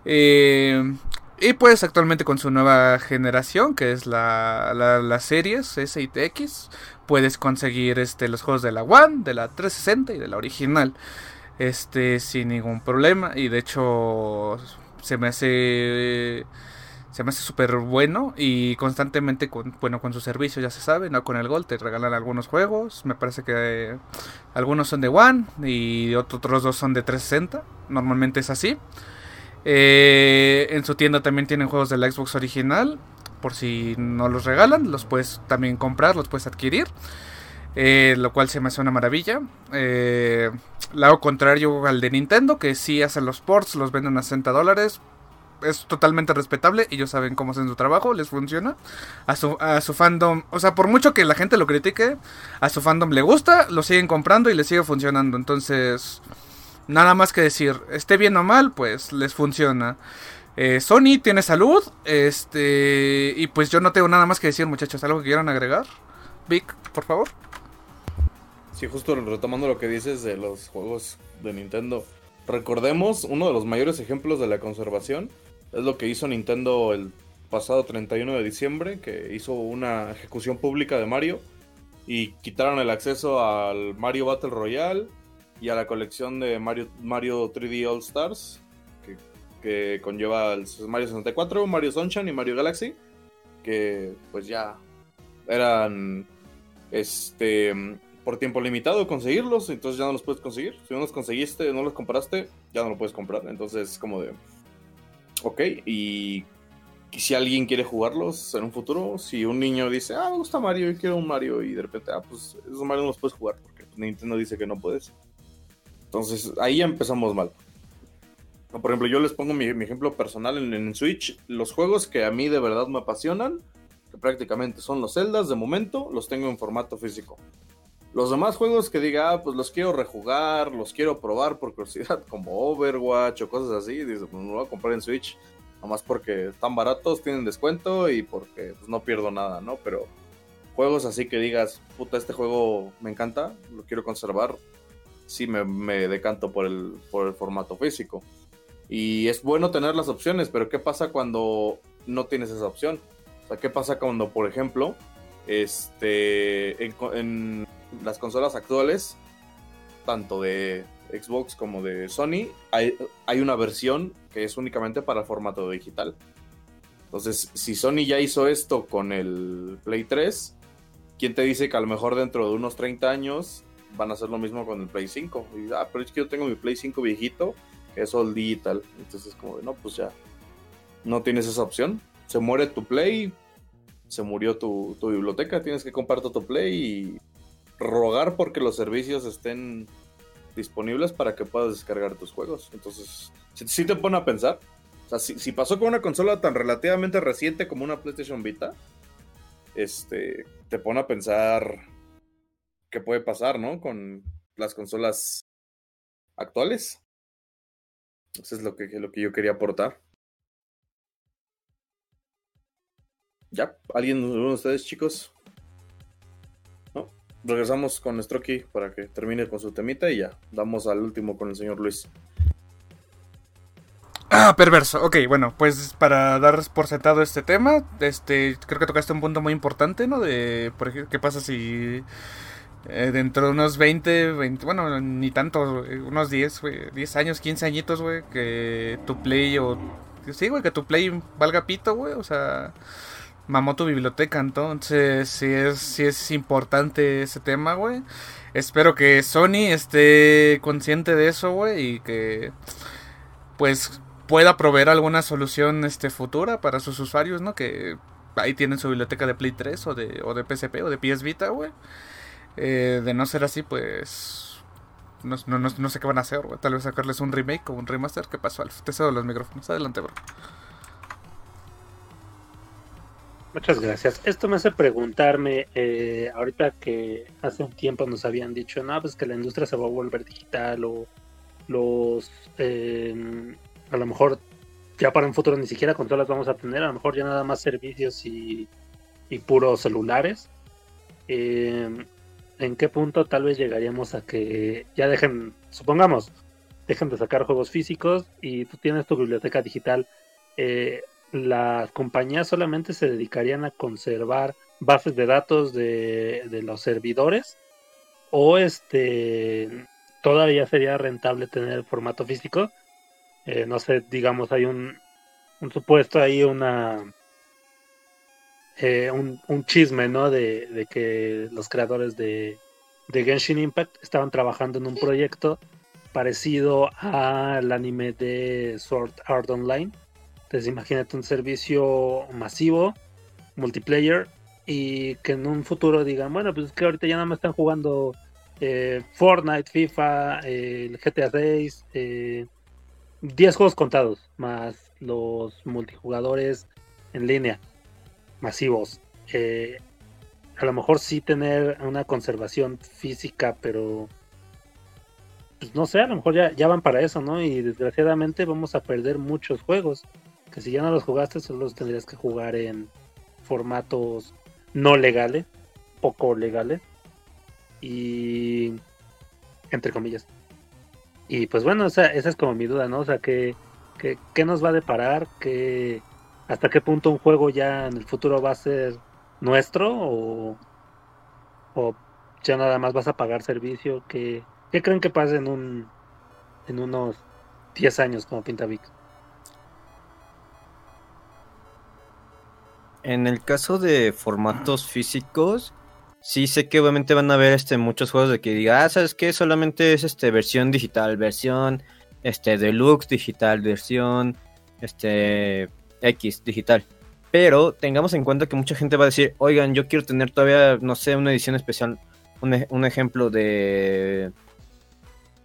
Eh, y pues actualmente con su nueva generación, que es la, la, la series S y X, puedes conseguir este, los juegos de la One, de la 360 y de la original. Este, sin ningún problema. Y de hecho, se me hace. Se me hace súper bueno. Y constantemente, con, bueno, con su servicio, ya se sabe, ¿no? Con el Gold te regalan algunos juegos. Me parece que eh, algunos son de One y otros dos son de 360. Normalmente es así. Eh, en su tienda también tienen juegos de la Xbox original. Por si no los regalan, los puedes también comprar, los puedes adquirir. Eh, lo cual se me hace una maravilla. Eh, lado contrario al de Nintendo, que sí hacen los ports, los venden a 60 dólares. Es totalmente respetable, ellos saben cómo hacen su trabajo, les funciona. A su, a su fandom, o sea, por mucho que la gente lo critique, a su fandom le gusta, lo siguen comprando y les sigue funcionando. Entonces, nada más que decir, esté bien o mal, pues les funciona. Eh, Sony tiene salud, este, y pues yo no tengo nada más que decir, muchachos. ¿Algo que quieran agregar? Vic, por favor. Sí, justo retomando lo que dices de los juegos de Nintendo. Recordemos, uno de los mayores ejemplos de la conservación es lo que hizo Nintendo el pasado 31 de diciembre, que hizo una ejecución pública de Mario y quitaron el acceso al Mario Battle Royale y a la colección de Mario, Mario 3D All Stars, que, conlleva el Mario 64, Mario Sunshine y Mario Galaxy, que pues ya eran este por tiempo limitado conseguirlos, entonces ya no los puedes conseguir. Si no los conseguiste, no los compraste, ya no lo puedes comprar. Entonces es como de, ok, y si alguien quiere jugarlos en un futuro, si un niño dice, ah, me gusta Mario y quiero un Mario, y de repente, ah, pues esos Mario no los puedes jugar, porque Nintendo dice que no puedes. Entonces ahí empezamos mal. Por ejemplo, yo les pongo mi, ejemplo personal en, en, Switch. Los juegos que a mí de verdad me apasionan, que prácticamente son los Zeldas de momento, los tengo en formato físico. Los demás juegos que diga, ah, pues los quiero rejugar, los quiero probar por curiosidad, [laughs] como Overwatch o cosas así, dice, pues me voy a comprar en Switch, nomás porque están baratos, tienen descuento y porque pues, no pierdo nada, ¿no? Pero juegos así que digas, puta, este juego me encanta, lo quiero conservar, sí me, me decanto por el, por el formato físico. Y es bueno tener las opciones, pero ¿qué pasa cuando no tienes esa opción? O sea, ¿qué pasa cuando, por ejemplo, este, en, las consolas actuales, tanto de Xbox como de Sony, hay, hay una versión que es únicamente para formato digital. Entonces, si Sony ya hizo esto con el Play 3, ¿quién te dice que a lo mejor dentro de unos 30 años van a hacer lo mismo con el Play 5? Y, ah, pero es que yo tengo mi Play 5 viejito, es all digital. Entonces, como de, no, pues ya, no tienes esa opción. Se muere tu Play, se murió tu, tu biblioteca, tienes que comprar tu Play y rogar porque los servicios estén disponibles para que puedas descargar tus juegos. Entonces, si, te pone a pensar. O sea, si, pasó con una consola tan relativamente reciente como una PlayStation Vita, este, te pone a pensar qué puede pasar, ¿no? Con las consolas actuales. Eso es lo que, lo que yo quería aportar. ¿Ya? ¿Alguien, de ustedes, chicos? regresamos con Stroky para que termine con su temita y ya, damos al último con el señor Luis. Ah, perverso. Ok, bueno, pues para dar por sentado este tema, este, creo que tocaste un punto muy importante, ¿no? De, por ejemplo, ¿qué pasa si eh, dentro de unos 20, 20, bueno, ni tanto, unos 10, 10 años, 15 añitos, güey, que tu play o... Sí, güey, que tu play valga pito, güey, o sea mamó tu biblioteca, entonces sí es, sí es importante ese tema, güey. Espero que Sony esté consciente de eso, güey, y que pues pueda proveer alguna solución este futura para sus usuarios, ¿no? Que ahí tienen su biblioteca de Play 3 o de, o de PSP o de PS Vita, güey. Eh, de no ser así, pues no, no, no, sé qué van a hacer, güey. Tal vez sacarles un remake o un remaster. ¿Qué pasó, Alf? Te cedo los micrófonos. Adelante, bro. Muchas gracias. Esto me hace preguntarme, eh, ahorita que hace un tiempo nos habían dicho, no, pues que la industria se va a volver digital o los, eh, a lo mejor ya para un futuro ni siquiera consolas vamos a tener, a lo mejor ya nada más servicios y, y puros celulares. Eh, ¿En qué punto tal vez llegaríamos a que ya dejen, supongamos, dejen de sacar juegos físicos y tú tienes tu biblioteca digital? Eh, las compañías solamente se dedicarían a conservar bases de datos de, los servidores o este todavía sería rentable tener formato físico eh, no sé digamos hay un, un supuesto ahí una eh, un, un, chisme no de, de, que los creadores de, de Genshin Impact estaban trabajando en un proyecto parecido al anime de Sword Art Online. Entonces imagínate un servicio masivo, multiplayer, y que en un futuro digan, bueno, pues es que ahorita ya nada más están jugando eh, Fortnite, FIFA, el GTA 6, 10 juegos contados, más los multijugadores en línea, masivos. Eh, a lo mejor sí tener una conservación física, pero pues no sé, a lo mejor ya, ya van para eso, ¿no? Y desgraciadamente vamos a perder muchos juegos que si ya no los jugaste, solo los tendrías que jugar en formatos no legales, poco legales, y entre comillas. Y pues bueno, esa, esa es como mi duda, ¿no? O sea, ¿qué, qué, nos va a deparar? ¿Qué, ¿Hasta qué punto un juego ya en el futuro va a ser nuestro? ¿O, o ya nada más vas a pagar servicio? ¿Qué, qué creen que pase en, un, en unos 10 años como Pinta Vic? En el caso de formatos físicos, sí sé que obviamente van a haber este muchos juegos de que diga, ah, ¿sabes qué? Solamente es este versión digital, versión este deluxe digital, versión este X digital. Pero tengamos en cuenta que mucha gente va a decir, oigan, yo quiero tener todavía, no sé, una edición especial. Un, un ejemplo de.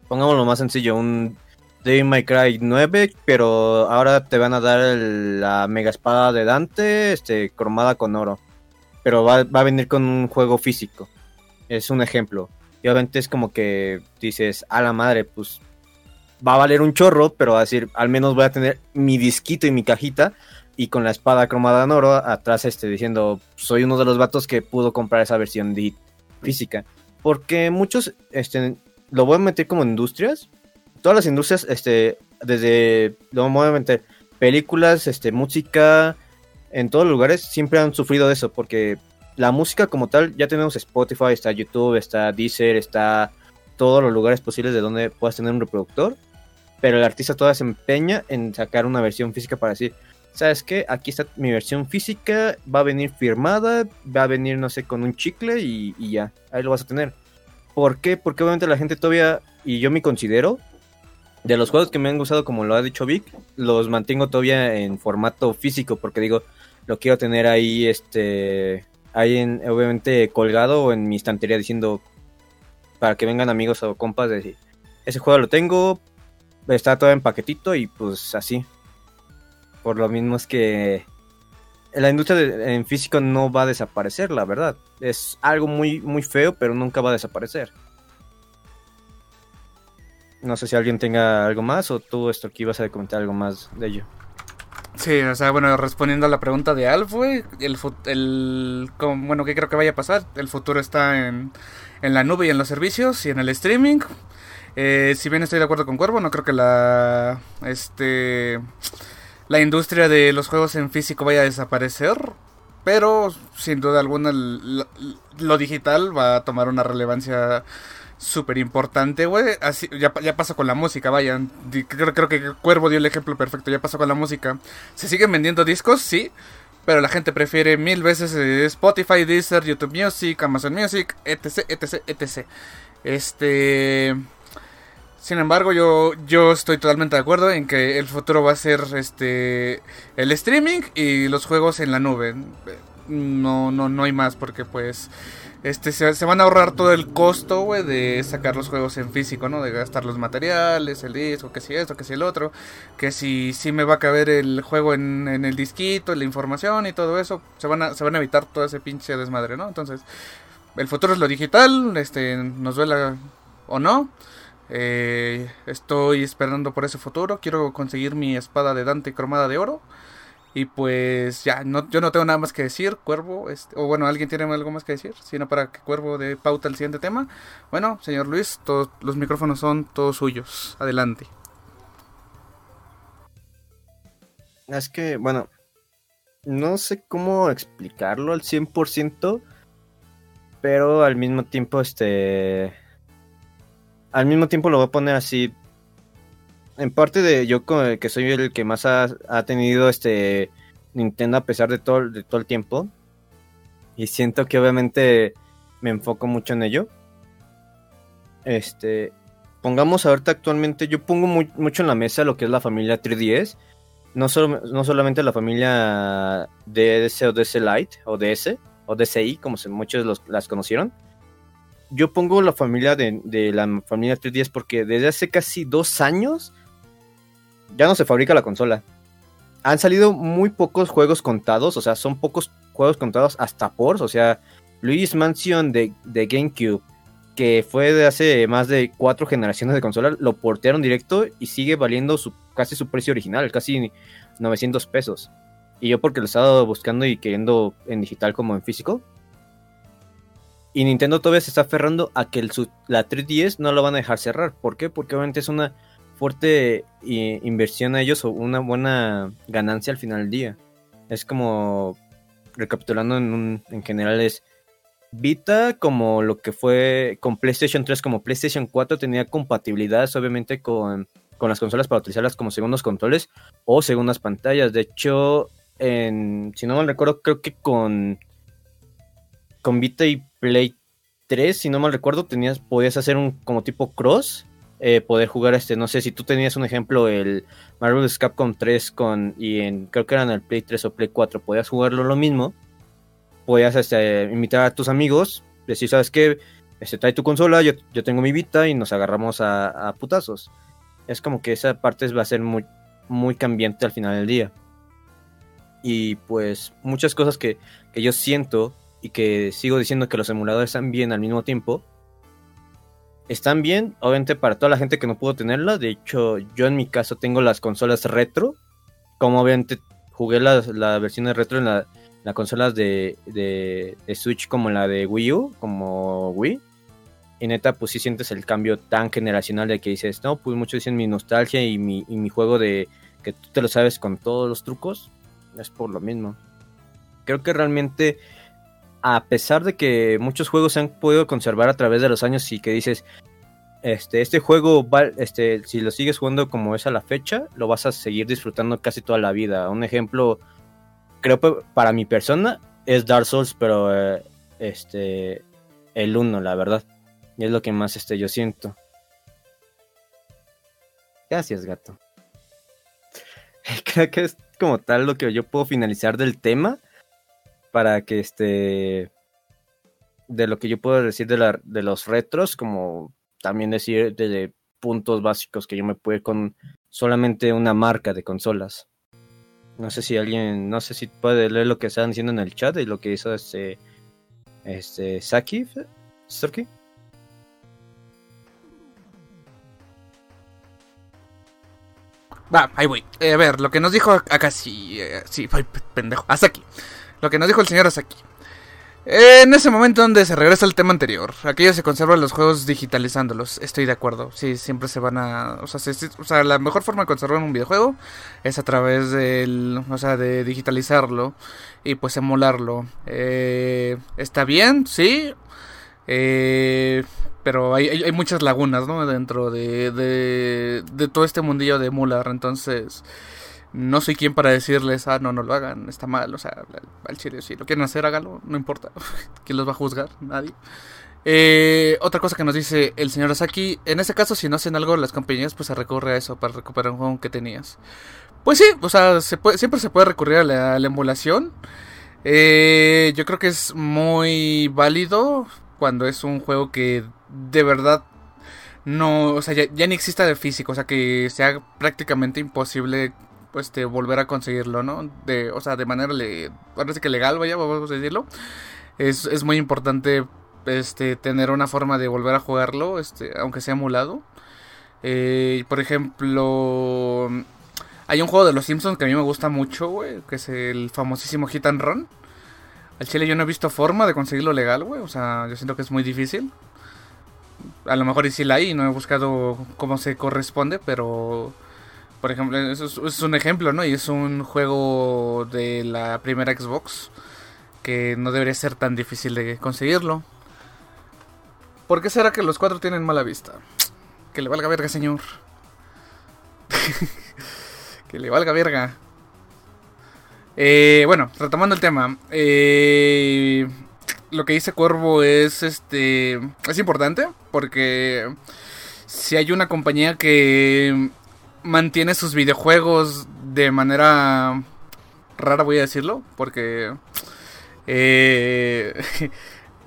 Pongámoslo más sencillo, un Devil May Cry 9, pero ahora te van a dar la mega espada de Dante, este, cromada con oro. Pero va, a venir con un juego físico. Es un ejemplo. Y obviamente es como que dices, a la madre, pues va a valer un chorro, pero va a decir, al menos voy a tener mi disquito y mi cajita. Y con la espada cromada en oro atrás este, diciendo, soy uno de los vatos que pudo comprar esa versión de física. Porque muchos, este, lo voy a meter como industrias, todas las industrias, este, desde, nuevamente, películas, este, música, en todos los lugares siempre han sufrido de eso, porque la música como tal, ya tenemos Spotify, está YouTube, está Deezer, está todos los lugares posibles de donde puedas tener un reproductor, pero el artista todavía se empeña en sacar una versión física para decir, ¿sabes qué? Aquí está mi versión física, va a venir firmada, va a venir, no sé, con un chicle y, ya, ahí lo vas a tener. ¿Por qué? Porque obviamente la gente todavía, y yo me considero, de los juegos que me han gustado, como lo ha dicho Vic, los mantengo todavía en formato físico, porque digo, lo quiero tener ahí, este, ahí en, obviamente colgado en mi estantería diciendo, para que vengan amigos o compas, de decir, ese juego lo tengo, está todo en paquetito y pues así. Por lo mismo es que la industria en físico no va a desaparecer, la verdad. Es algo muy, muy feo, pero nunca va a desaparecer. No sé si alguien tenga algo más o tú, esto aquí vas a comentar algo más de ello. Sí, o sea, bueno, respondiendo a la pregunta de Alf, güey, el, el bueno, ¿qué creo que vaya a pasar? El futuro está en, en la nube y en los servicios y en el streaming. Eh, si bien estoy de acuerdo con Cuervo, no creo que la este la industria de los juegos en físico vaya a desaparecer, pero sin duda alguna lo, digital va a tomar una relevancia súper importante, güey. Así, ya, ya pasó con la música, vayan. Creo, creo que Cuervo dio el ejemplo perfecto, ya pasó con la música. Se siguen vendiendo discos, sí, pero la gente prefiere mil veces eh, Spotify, Deezer, YouTube Music, Amazon Music, etc, etc, etc. Este... Sin embargo, yo, yo estoy totalmente de acuerdo en que el futuro va a ser este el streaming y los juegos en la nube. No, no, no hay más porque pues este se, se van a ahorrar todo el costo, güey, de sacar los juegos en físico, ¿no? De gastar los materiales, el disco, que si esto, que si el otro, que si, si me va a caber el juego en, en el disquito, la información y todo eso, se van a, se van a evitar todo ese pinche desmadre, ¿no? Entonces, el futuro es lo digital, este, nos duela o no. Eh, estoy esperando por ese futuro. Quiero conseguir mi espada de Dante cromada de oro. Y pues ya, no, yo no tengo nada más que decir, Cuervo. Este, o bueno, ¿alguien tiene algo más que decir? Sino para que Cuervo dé pauta al siguiente tema. Bueno, señor Luis, todos los micrófonos son todos suyos. Adelante. Es que, bueno, no sé cómo explicarlo al 100%, pero al mismo tiempo, este... Al mismo tiempo lo voy a poner así. En parte de yo que soy el que más ha, tenido este Nintendo a pesar de todo, el tiempo. Y siento que obviamente me enfoco mucho en ello. Este, pongamos ahorita actualmente, yo pongo mucho en la mesa lo que es la familia 3DS no, solo, no solamente la familia DS o DS Lite o DS o DSi, como muchos los- las conocieron. Yo pongo la familia de, la familia 3DS porque desde hace casi dos años ya no se fabrica la consola. Han salido muy pocos juegos contados, o sea, son pocos juegos contados hasta por, o sea, Luis Mansion de, GameCube, que fue de hace más de cuatro generaciones de consola, lo portearon directo y sigue valiendo su, casi su precio original, casi 900 pesos. Y yo porque lo estaba buscando y queriendo en digital como en físico. Y Nintendo todavía se está aferrando a que el, la 3DS no lo van a dejar cerrar. ¿Por qué? Porque obviamente es una fuerte eh, inversión a ellos o una buena ganancia al final del día. Es como, recapitulando en, un- en general, es Vita como lo que fue con PlayStation 3, como PlayStation 4 tenía compatibilidades obviamente con, con las consolas para utilizarlas como segundos controles o segundas pantallas. De hecho, en, si no mal recuerdo, creo que con, con Vita y Play 3, si no mal recuerdo, tenías, podías hacer un como tipo cross. eh, poder jugar este, no sé si tú tenías un ejemplo, el Marvel's Capcom 3 con, y en, creo que era en el Play 3 o Play 4, podías jugarlo lo mismo. Podías este, invitar a tus amigos, decir, ¿sabes qué? Este, trae tu consola, yo, yo tengo mi Vita y nos agarramos a, a putazos. Es como que esa parte va a ser muy, muy cambiante al final del día. Y pues muchas cosas que, que yo siento y que sigo diciendo que los emuladores están bien al mismo tiempo. Están bien, obviamente para toda la gente que no pudo tenerla. De hecho, yo en mi caso tengo las consolas retro. Como obviamente jugué las, las versiones retro en la- las consolas de, de, de Switch como la de Wii U, como Wii. Y neta, pues sí sientes el cambio tan generacional de que dices, no, pues muchos dicen mi nostalgia y mi, y mi juego de que tú te lo sabes con todos los trucos. Es por lo mismo. Creo que realmente, a pesar de que muchos juegos se han podido conservar a través de los años y que dices, este, este juego, va, este, si lo sigues jugando como es a la fecha, lo vas a seguir disfrutando casi toda la vida. Un ejemplo, creo que para mi persona es Dark Souls, pero eh, este, el 1, la verdad. Y es lo que más este, yo siento. Gracias, gato. [laughs] Creo que es como tal lo que yo puedo finalizar del tema para que este de lo que yo puedo decir de, la, de los retros, como también decir de puntos básicos que yo me puedo con solamente una marca de consolas. No sé si alguien, no sé si puede leer lo que están diciendo en el chat y lo que hizo este, este, Saki, Saki. Va, ahí voy. Eh, a ver, lo que nos dijo acá sí, eh, sí, pendejo, Asaki. Lo que nos dijo el señor Asaki. En ese momento donde se regresa al tema anterior, aquellos se conservan los juegos digitalizándolos, estoy de acuerdo. Sí, siempre se van a, o sea, o sea, la mejor forma de conservar un videojuego es a través del, o sea, de digitalizarlo y pues emularlo. Eh, está bien, sí. Eh, pero hay, hay, muchas lagunas, ¿no? Dentro de, de, de todo este mundillo de emular, entonces no soy quien para decirles, ah, no, no lo hagan, está mal, o sea, al chile, si lo quieren hacer, hágalo, no importa, [laughs] ¿quién los va a juzgar? Nadie. Eh, otra cosa que nos dice el señor Asaki, en ese caso, si no hacen algo las compañías, pues se recurre a eso para recuperar un juego que tenías. Pues sí, o sea, siempre se puede recurrir a la, emulación. Eh, yo creo que es muy válido cuando es un juego que de verdad no, o sea, ya, ya, ni exista de físico, o sea, que sea prácticamente imposible este, volver a conseguirlo, ¿no? De, o sea, de manera, le, parece que legal, vaya, vamos a decirlo. Es, es muy importante este, tener una forma de volver a jugarlo, este, aunque sea emulado. Eh, por ejemplo, hay un juego de los Simpsons que a mí me gusta mucho, güey, que es el famosísimo Hit and Run. Al chile yo no he visto forma de conseguirlo legal, güey, o sea, yo siento que es muy difícil. A lo mejor y sí la hay, no he buscado cómo se corresponde, pero por ejemplo, eso es, un ejemplo, ¿no? Y es un juego de la primera Xbox que no debería ser tan difícil de conseguirlo. ¿Por qué será que los cuatro tienen mala vista? Que le valga verga, señor. [laughs] que le valga verga. Eh, bueno, retomando el tema. Eh, lo que dice Cuervo es este. Es importante. Porque. Si hay una compañía que mantiene sus videojuegos de manera rara, voy a decirlo, porque eh, [laughs]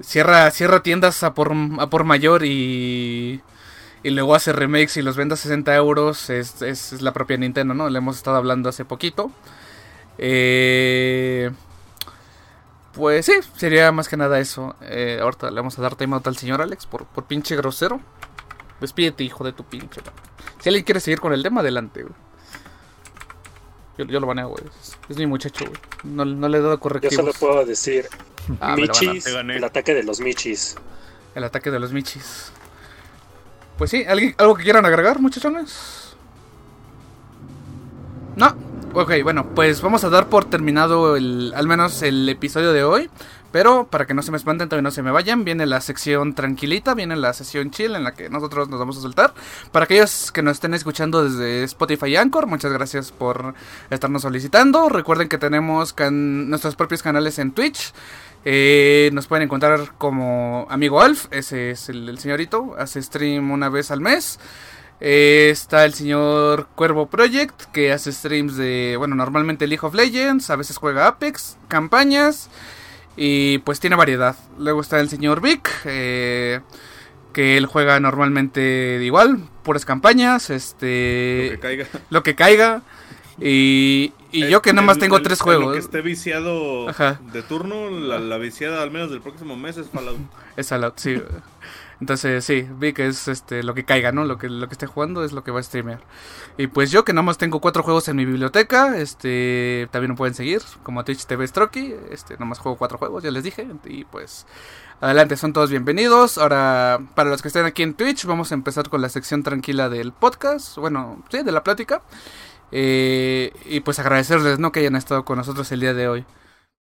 cierra, cierra tiendas a por, a por mayor y, y luego hace remakes y los vende a 60 euros. Es, es, la propia Nintendo, ¿no? Le hemos estado hablando hace poquito. Eh, pues sí, sería más que nada eso. Eh, ahorita le vamos a dar tema al señor Alex por, por pinche grosero. Despídete, hijo de tu pinche. Si alguien quiere seguir con el tema, adelante, güey. Yo, yo, lo baneo, güey. Es, mi muchacho, güey. No, no, le he dado correctivos. Yo solo puedo decir: ah, Michis, el ataque de los Michis. El ataque de los Michis. Pues sí, ¿alguien, ¿algo que quieran agregar, muchachones? No. Ok, bueno, pues vamos a dar por terminado el, al menos el episodio de hoy. Pero para que no se me espanten, todavía no se me vayan, viene la sección tranquilita, viene la sesión chill en la que nosotros nos vamos a soltar. Para aquellos que nos estén escuchando desde Spotify y Anchor, muchas gracias por estarnos solicitando. Recuerden que tenemos nuestros propios canales en Twitch. Eh, nos pueden encontrar como amigo Alf, ese es el, señorito, hace stream una vez al mes. Eh, está el señor Cuervo Project, que hace streams de, bueno, normalmente League of Legends, a veces juega Apex, campañas. Y pues tiene variedad. Luego está el señor Vic, eh, que él juega normalmente igual, puras campañas, este... Lo que caiga. [laughs] Lo que caiga. Y, y yo que nada más tengo tres juegos. Lo que esté viciado de turno, la, la, viciada al menos del próximo mes es Fallout. Es Fallout, sí. Entonces, sí, vi que es este lo que caiga, ¿no? Lo que, lo que esté jugando es lo que va a streamear. Y pues yo que nada más tengo cuatro juegos en mi biblioteca, este también me pueden seguir, como Twitch TV Stroky, este nada más juego cuatro juegos, ya les dije, y pues adelante, son todos bienvenidos. Ahora, para los que estén aquí en Twitch, vamos a empezar con la sección tranquila del podcast, bueno, sí, de la plática. Eh, y pues agradecerles, ¿no? Que hayan estado con nosotros el día de hoy.